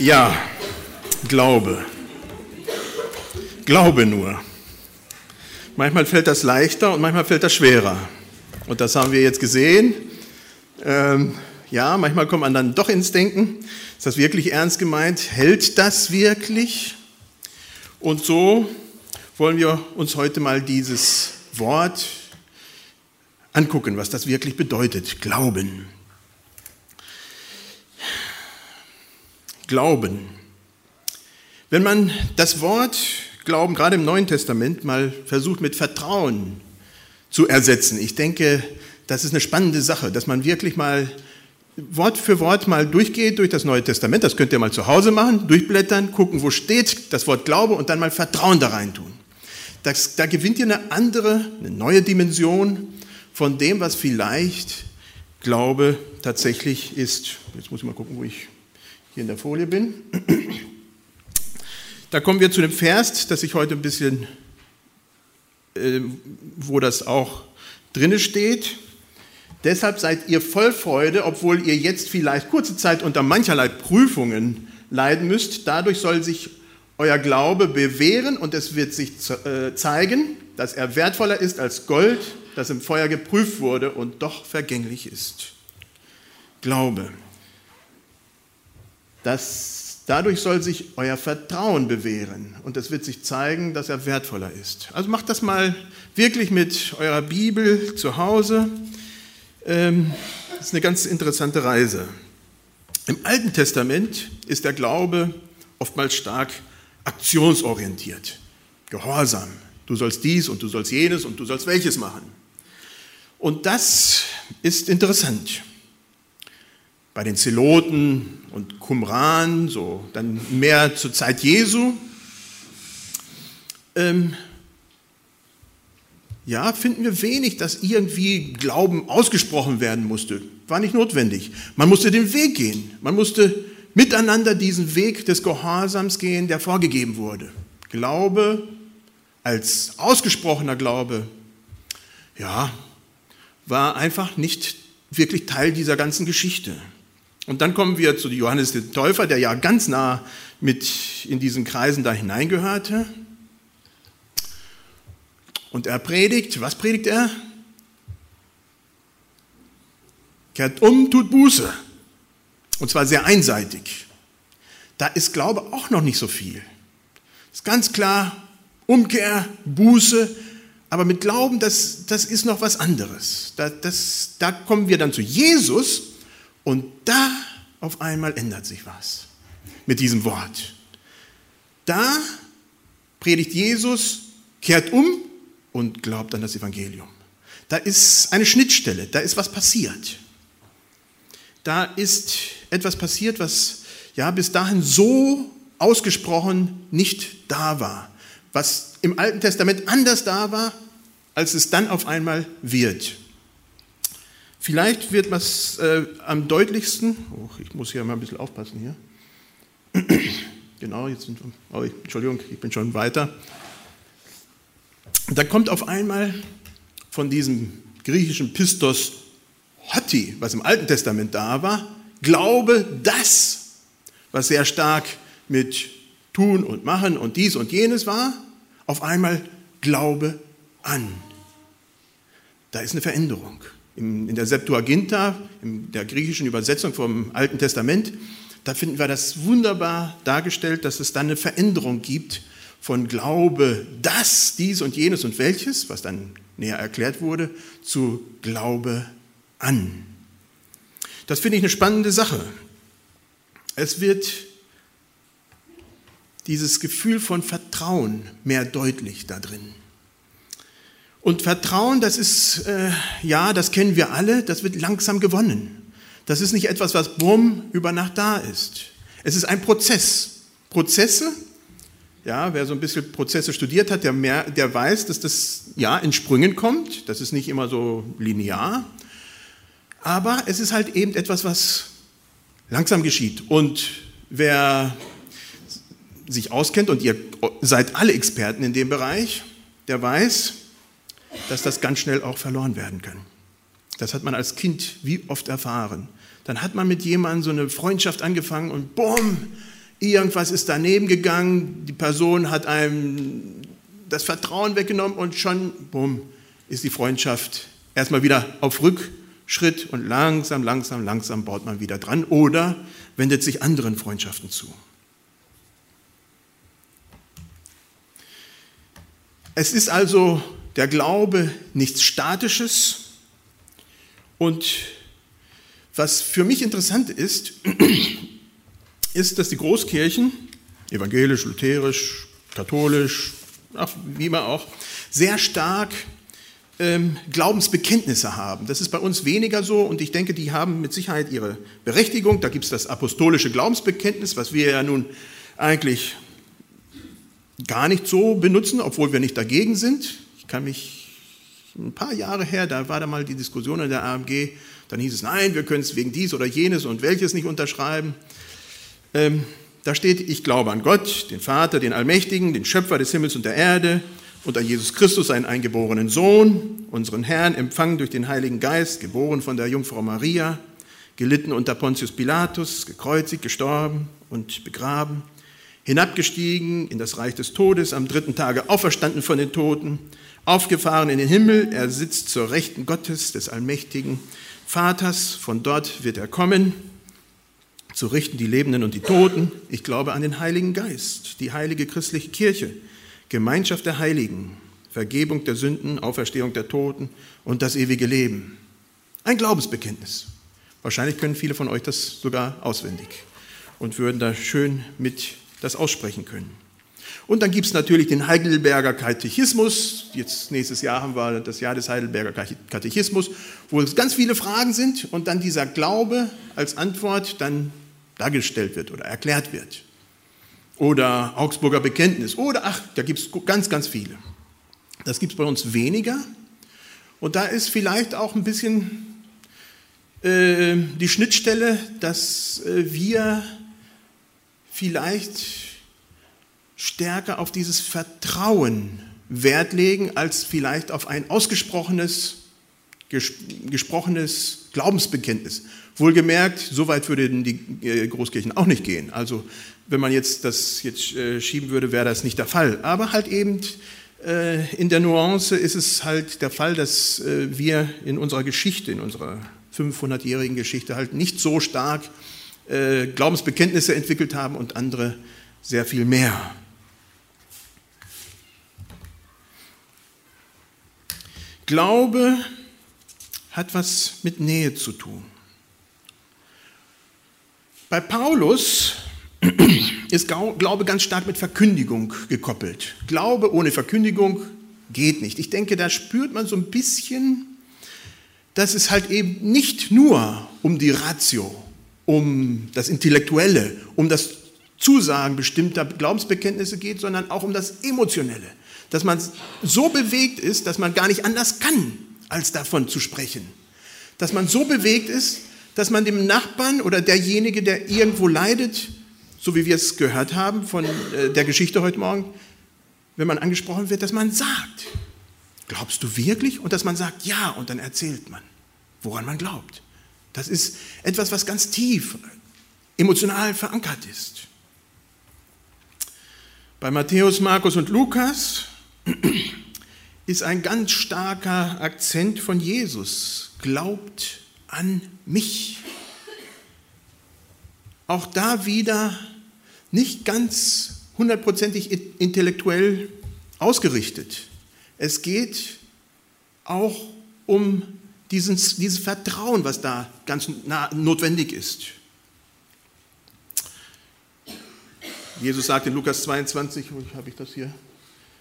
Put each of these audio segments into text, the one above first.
Ja, Glaube. Glaube nur. Manchmal fällt das leichter und manchmal fällt das schwerer. Und das haben wir jetzt gesehen. Ähm, ja, manchmal kommt man dann doch ins Denken. Ist das wirklich ernst gemeint? Hält das wirklich? Und so wollen wir uns heute mal dieses Wort angucken, was das wirklich bedeutet. Glauben. Glauben. Wenn man das Wort Glauben gerade im Neuen Testament mal versucht mit Vertrauen zu ersetzen, ich denke, das ist eine spannende Sache, dass man wirklich mal Wort für Wort mal durchgeht durch das Neue Testament. Das könnt ihr mal zu Hause machen, durchblättern, gucken, wo steht das Wort Glaube und dann mal Vertrauen da rein tun. Das, da gewinnt ihr eine andere, eine neue Dimension von dem, was vielleicht Glaube tatsächlich ist. Jetzt muss ich mal gucken, wo ich hier in der Folie bin. Da kommen wir zu dem Vers, das ich heute ein bisschen, äh, wo das auch drinne steht. Deshalb seid ihr voll Freude, obwohl ihr jetzt vielleicht kurze Zeit unter mancherlei Prüfungen leiden müsst. Dadurch soll sich euer Glaube bewähren und es wird sich äh, zeigen, dass er wertvoller ist als Gold, das im Feuer geprüft wurde und doch vergänglich ist. Glaube. Das, dadurch soll sich euer Vertrauen bewähren und es wird sich zeigen, dass er wertvoller ist. Also macht das mal wirklich mit eurer Bibel zu Hause. Ähm, das ist eine ganz interessante Reise. Im Alten Testament ist der Glaube oftmals stark aktionsorientiert, gehorsam. Du sollst dies und du sollst jenes und du sollst welches machen. Und das ist interessant bei den Zeloten und Qumran, so dann mehr zur Zeit Jesu, ähm, ja, finden wir wenig, dass irgendwie Glauben ausgesprochen werden musste. War nicht notwendig. Man musste den Weg gehen. Man musste miteinander diesen Weg des Gehorsams gehen, der vorgegeben wurde. Glaube als ausgesprochener Glaube, ja, war einfach nicht wirklich Teil dieser ganzen Geschichte. Und dann kommen wir zu Johannes dem Täufer, der ja ganz nah mit in diesen Kreisen da hineingehörte. Und er predigt, was predigt er? Kehrt um, tut Buße. Und zwar sehr einseitig. Da ist Glaube auch noch nicht so viel. Ist ganz klar, Umkehr, Buße, aber mit Glauben, das, das ist noch was anderes. Da, das, da kommen wir dann zu Jesus und da auf einmal ändert sich was mit diesem Wort. Da predigt Jesus, kehrt um und glaubt an das Evangelium. Da ist eine Schnittstelle, da ist was passiert. Da ist etwas passiert, was ja bis dahin so ausgesprochen nicht da war. Was im Alten Testament anders da war, als es dann auf einmal wird. Vielleicht wird was äh, am deutlichsten, oh, ich muss hier mal ein bisschen aufpassen hier. genau, jetzt sind wir, oh, Entschuldigung, ich bin schon weiter. Da kommt auf einmal von diesem griechischen Pistos Hotti, was im Alten Testament da war, Glaube das, was sehr stark mit Tun und Machen und dies und jenes war, auf einmal Glaube an. Da ist eine Veränderung in der Septuaginta, in der griechischen Übersetzung vom Alten Testament, da finden wir das wunderbar dargestellt, dass es dann eine Veränderung gibt von Glaube, das, dies und jenes und welches, was dann näher erklärt wurde, zu Glaube an. Das finde ich eine spannende Sache. Es wird dieses Gefühl von Vertrauen mehr deutlich da drin. Und Vertrauen, das ist, äh, ja, das kennen wir alle, das wird langsam gewonnen. Das ist nicht etwas, was bumm über Nacht da ist. Es ist ein Prozess. Prozesse, ja, wer so ein bisschen Prozesse studiert hat, der, mehr, der weiß, dass das ja in Sprüngen kommt. Das ist nicht immer so linear. Aber es ist halt eben etwas, was langsam geschieht. Und wer sich auskennt, und ihr seid alle Experten in dem Bereich, der weiß, dass das ganz schnell auch verloren werden kann. Das hat man als Kind wie oft erfahren. Dann hat man mit jemandem so eine Freundschaft angefangen und bumm, irgendwas ist daneben gegangen, die Person hat einem das Vertrauen weggenommen und schon, bumm, ist die Freundschaft erstmal wieder auf Rückschritt und langsam, langsam, langsam baut man wieder dran oder wendet sich anderen Freundschaften zu. Es ist also der Glaube nichts Statisches und was für mich interessant ist, ist, dass die Großkirchen, evangelisch, lutherisch, katholisch, ach, wie immer auch, sehr stark ähm, Glaubensbekenntnisse haben. Das ist bei uns weniger so und ich denke, die haben mit Sicherheit ihre Berechtigung. Da gibt es das apostolische Glaubensbekenntnis, was wir ja nun eigentlich gar nicht so benutzen, obwohl wir nicht dagegen sind. Ich kann mich ein paar Jahre her, da war da mal die Diskussion in der AMG, dann hieß es, nein, wir können es wegen dies oder jenes und welches nicht unterschreiben. Ähm, da steht, ich glaube an Gott, den Vater, den Allmächtigen, den Schöpfer des Himmels und der Erde und an Jesus Christus, seinen eingeborenen Sohn, unseren Herrn, empfangen durch den Heiligen Geist, geboren von der Jungfrau Maria, gelitten unter Pontius Pilatus, gekreuzigt, gestorben und begraben, hinabgestiegen in das Reich des Todes, am dritten Tage auferstanden von den Toten, aufgefahren in den Himmel, er sitzt zur Rechten Gottes, des Allmächtigen, Vaters, von dort wird er kommen, zu richten die Lebenden und die Toten. Ich glaube an den Heiligen Geist, die heilige christliche Kirche, Gemeinschaft der Heiligen, Vergebung der Sünden, Auferstehung der Toten und das ewige Leben. Ein Glaubensbekenntnis. Wahrscheinlich können viele von euch das sogar auswendig und würden da schön mit das aussprechen können. Und dann gibt es natürlich den Heidelberger Katechismus. Jetzt nächstes Jahr haben wir das Jahr des Heidelberger Katechismus, wo es ganz viele Fragen sind und dann dieser Glaube als Antwort dann dargestellt wird oder erklärt wird. Oder Augsburger Bekenntnis. Oder ach, da gibt es ganz, ganz viele. Das gibt es bei uns weniger. Und da ist vielleicht auch ein bisschen äh, die Schnittstelle, dass äh, wir vielleicht stärker auf dieses Vertrauen Wert legen, als vielleicht auf ein ausgesprochenes, gesprochenes Glaubensbekenntnis. Wohlgemerkt, so weit würden die äh, Großkirchen auch nicht gehen. Also wenn man jetzt das jetzt äh, schieben würde, wäre das nicht der Fall. Aber halt eben äh, in der Nuance ist es halt der Fall, dass wir in unserer Geschichte, in unserer 500-jährigen Geschichte halt nicht so stark Glaubensbekenntnisse entwickelt haben und andere sehr viel mehr. Glaube hat was mit Nähe zu tun. Bei Paulus ist Glaube ganz stark mit Verkündigung gekoppelt. Glaube ohne Verkündigung geht nicht. Ich denke, da spürt man so ein bisschen, dass es halt eben nicht nur um die Ratio, um das Intellektuelle, um das Zusagen bestimmter Glaubensbekenntnisse geht, sondern auch um das Emotionelle dass man so bewegt ist, dass man gar nicht anders kann, als davon zu sprechen. Dass man so bewegt ist, dass man dem Nachbarn oder derjenige, der irgendwo leidet, so wie wir es gehört haben von äh, der Geschichte heute Morgen, wenn man angesprochen wird, dass man sagt, glaubst du wirklich? Und dass man sagt, ja, und dann erzählt man, woran man glaubt. Das ist etwas, was ganz tief emotional verankert ist. Bei Matthäus, Markus und Lukas ist ein ganz starker Akzent von Jesus. Glaubt an mich. Auch da wieder nicht ganz hundertprozentig intellektuell ausgerichtet. Es geht auch um dieses, dieses Vertrauen, was da ganz notwendig ist. Jesus sagt in Lukas 22, wo habe ich das hier?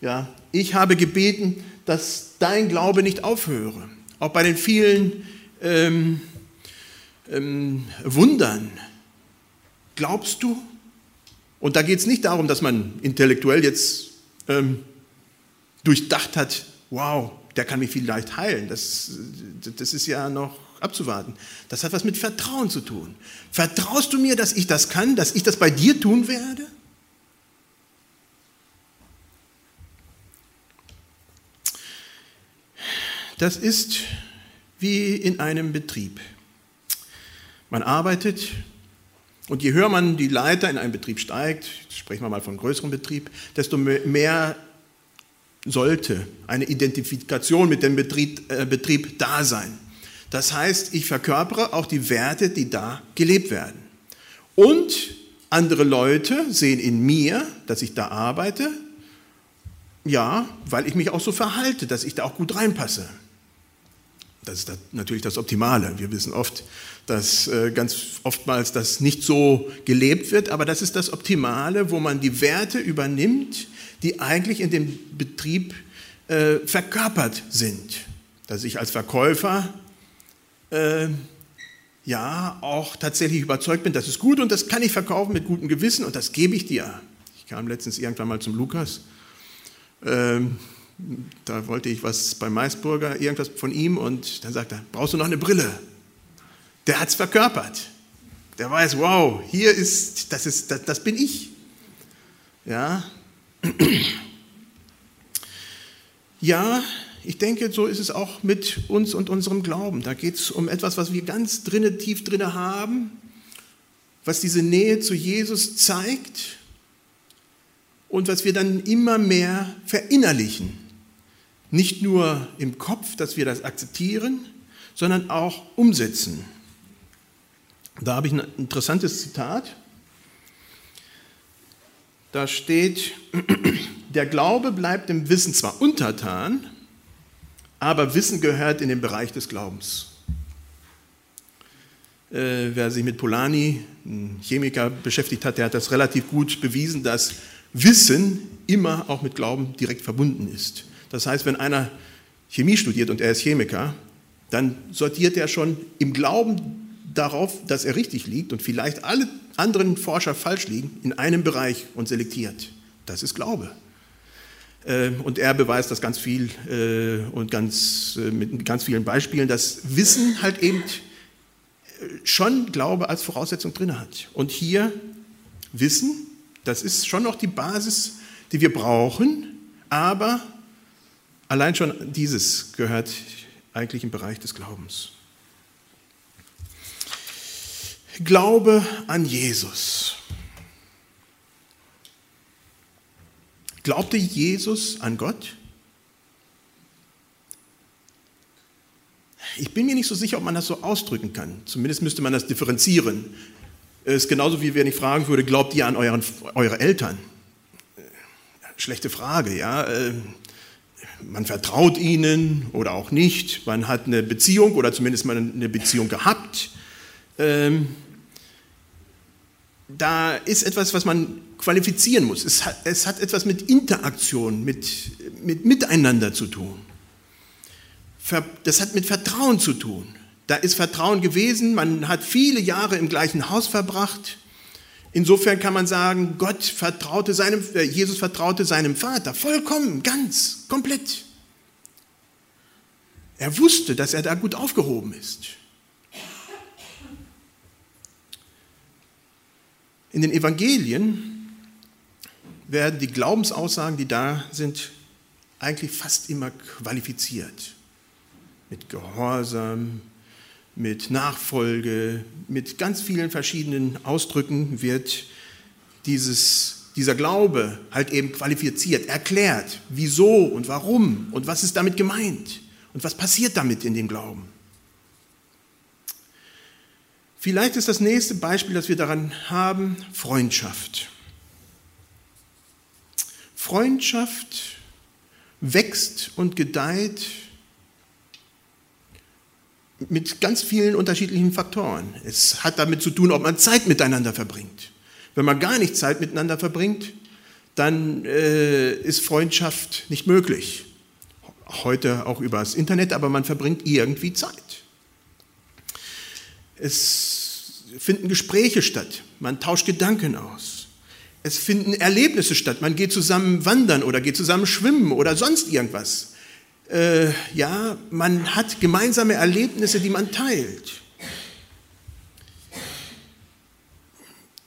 Ja, ich habe gebeten, dass dein Glaube nicht aufhöre. Auch bei den vielen ähm, ähm, Wundern. Glaubst du? Und da geht es nicht darum, dass man intellektuell jetzt ähm, durchdacht hat, wow, der kann mich vielleicht heilen. Das, das ist ja noch abzuwarten. Das hat was mit Vertrauen zu tun. Vertraust du mir, dass ich das kann, dass ich das bei dir tun werde? Das ist wie in einem Betrieb. Man arbeitet, Und je höher man die Leiter in einem Betrieb steigt, sprechen wir mal von größerem Betrieb, desto mehr sollte eine Identifikation mit dem Betrieb, äh, Betrieb da sein. Das heißt, ich verkörpere auch die Werte, die da gelebt werden. Und andere Leute sehen in mir, dass ich da arbeite, ja, weil ich mich auch so verhalte, dass ich da auch gut reinpasse. Das ist natürlich das Optimale. Wir wissen oft, dass äh, ganz oftmals das nicht so gelebt wird, aber das ist das Optimale, wo man die Werte übernimmt, die eigentlich in dem Betrieb äh, verkörpert sind. Dass ich als Verkäufer äh, ja auch tatsächlich überzeugt bin, das ist gut und das kann ich verkaufen mit gutem Gewissen und das gebe ich dir. Ich kam letztens irgendwann mal zum Lukas. Ähm, da wollte ich was beim Maisburger, irgendwas von ihm und dann sagt er, brauchst du noch eine Brille? Der hat es verkörpert. Der weiß, wow, hier ist, das, ist das, das bin ich. Ja. Ja, ich denke, so ist es auch mit uns und unserem Glauben. Da geht es um etwas, was wir ganz drinne, tief drinne haben, was diese Nähe zu Jesus zeigt und was wir dann immer mehr verinnerlichen. Nicht nur im Kopf, dass wir das akzeptieren, sondern auch umsetzen. Da habe ich ein interessantes Zitat. Da steht, der Glaube bleibt dem Wissen zwar untertan, aber Wissen gehört in den Bereich des Glaubens. Äh, wer sich mit Polanyi, ein Chemiker, beschäftigt hat, der hat das relativ gut bewiesen, dass Wissen immer auch mit Glauben direkt verbunden ist. Das heißt, wenn einer Chemie studiert und er ist Chemiker, dann sortiert er schon im Glauben darauf, dass er richtig liegt und vielleicht alle anderen Forscher falsch liegen, in einem Bereich und selektiert. Das ist Glaube. Ähm, und er beweist das ganz viel äh, und ganz, äh, mit ganz vielen Beispielen, dass Wissen halt eben äh, schon Glaube als Voraussetzung drin hat. Und hier Wissen, das ist schon noch die Basis, die wir brauchen, aber allein schon dieses gehört eigentlich im Bereich des Glaubens. Glaube an Jesus. Glaubte Jesus an Gott? Ich bin mir nicht so sicher, ob man das so ausdrücken kann. Zumindest müsste man das differenzieren. Es ist genauso wie wenn ich fragen würde, glaubt ihr an euren, eure Eltern? Schlechte Frage, ja. Man vertraut ihnen oder auch nicht. Man hat eine Beziehung oder zumindest mal eine Beziehung gehabt. Ähm, da ist etwas, was man qualifizieren muss. Es hat, es hat etwas mit Interaktion, mit, mit Miteinander zu tun. Das hat mit Vertrauen zu tun. Da ist Vertrauen gewesen, man hat viele Jahre im gleichen Haus verbracht. Insofern kann man sagen, Gott vertraute seinem, äh, Jesus vertraute seinem Vater vollkommen, ganz, komplett. Er wusste, dass er da gut aufgehoben ist. In den Evangelien werden die Glaubensaussagen, die da sind, eigentlich fast immer qualifiziert. Mit Gehorsam, mit Nachfolge, mit ganz vielen verschiedenen Ausdrücken wird dieses, dieser Glaube halt eben qualifiziert, erklärt, wieso und warum und was ist damit gemeint und was passiert damit in dem Glauben. Vielleicht ist das nächste Beispiel, das wir daran haben, Freundschaft. Freundschaft wächst und gedeiht mit ganz vielen unterschiedlichen Faktoren. Es hat damit zu tun, ob man Zeit miteinander verbringt. Wenn man gar nicht Zeit miteinander verbringt, dann äh, ist Freundschaft nicht möglich. Heute auch über das Internet, aber man verbringt irgendwie Zeit. Es finden Gespräche statt, man tauscht Gedanken aus. Es finden Erlebnisse statt, man geht zusammen wandern oder geht zusammen schwimmen oder sonst irgendwas. Äh, ja, man hat gemeinsame Erlebnisse, die man teilt.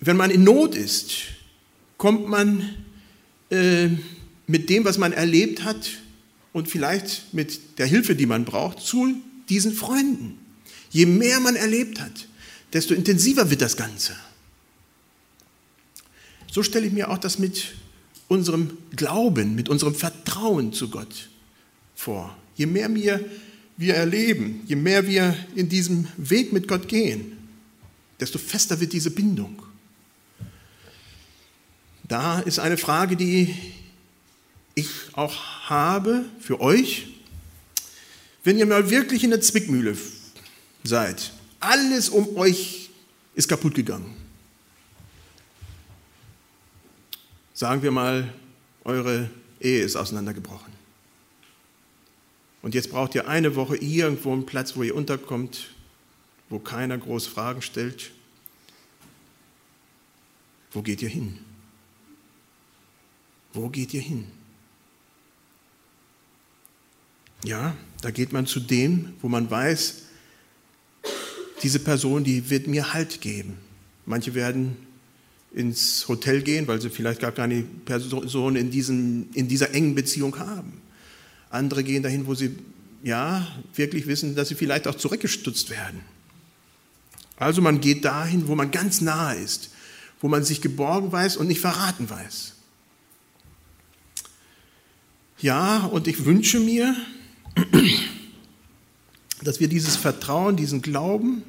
Wenn man in Not ist, kommt man äh, mit dem, was man erlebt hat und vielleicht mit der Hilfe, die man braucht, zu diesen Freunden. Je mehr man erlebt hat, desto intensiver wird das Ganze. so stelle ich mir auch das mit unserem Glauben, mit unserem Vertrauen zu Gott vor. Je mehr wir, wir erleben, je mehr wir in diesem Weg mit Gott gehen, desto fester wird diese Bindung. Da ist eine Frage, die ich auch habe für euch. Wenn ihr mal wirklich in der Zwickmühle seid, alles um euch ist kaputt gegangen. Sagen wir mal, eure Ehe ist auseinandergebrochen. Und jetzt braucht ihr eine Woche irgendwo einen Platz, wo ihr unterkommt, wo keiner groß Fragen stellt. Wo geht ihr hin? Wo geht ihr hin? Ja, da geht man zu dem, wo man weiß, diese Person, die wird mir Halt geben. Manche werden ins Hotel gehen, weil sie vielleicht gar keine Person in, diesem, in dieser engen Beziehung haben. Andere gehen dahin, wo sie ja wirklich wissen, dass sie vielleicht auch zurückgestutzt werden. Also man geht dahin, wo man ganz nahe ist, wo man sich geborgen weiß und nicht verraten weiß. Ja, und ich wünsche mir, dass wir dieses Vertrauen, diesen Glauben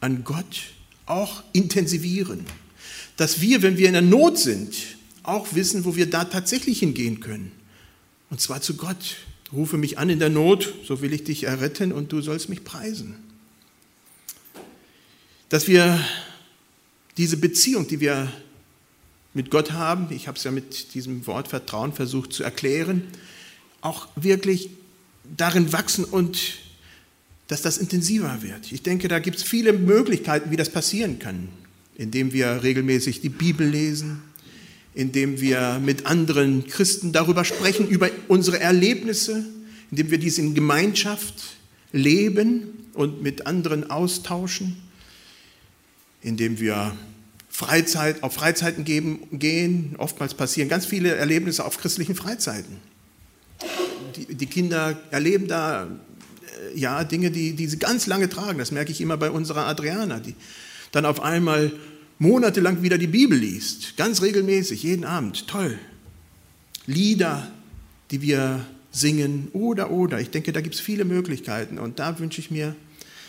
an Gott auch intensivieren. Dass wir, wenn wir in der Not sind, auch wissen, wo wir da tatsächlich hingehen können. Und zwar zu Gott. Rufe mich an in der Not, so will ich dich erretten und du sollst mich preisen. Dass wir diese Beziehung, die wir mit Gott haben, ich habe es ja mit diesem Wort Vertrauen versucht zu erklären, auch wirklich darin wachsen und dass das intensiver wird. Ich denke, da gibt es viele Möglichkeiten, wie das passieren kann, indem wir regelmäßig die Bibel lesen, indem wir mit anderen Christen darüber sprechen, über unsere Erlebnisse, indem wir dies in Gemeinschaft leben und mit anderen austauschen, indem wir Freizeit, auf Freizeiten geben, gehen. Oftmals passieren ganz viele Erlebnisse auf christlichen Freizeiten. Die, die Kinder erleben da äh, ja, Dinge, die, die sie ganz lange tragen. Das merke ich immer bei unserer Adriana, die dann auf einmal monatelang wieder die Bibel liest, ganz regelmäßig, jeden Abend, toll. Lieder, die wir singen oder, oder. Ich denke, da gibt es viele Möglichkeiten und da wünsche ich mir,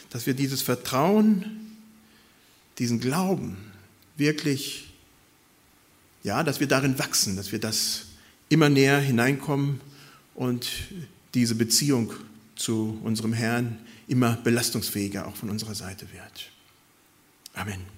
dass wir dieses Vertrauen, diesen Glauben wirklich, ja, dass wir darin wachsen, dass wir das immer näher hineinkommen und diese Beziehung zu unserem Herrn immer belastungsfähiger auch von unserer Seite wird. Amen.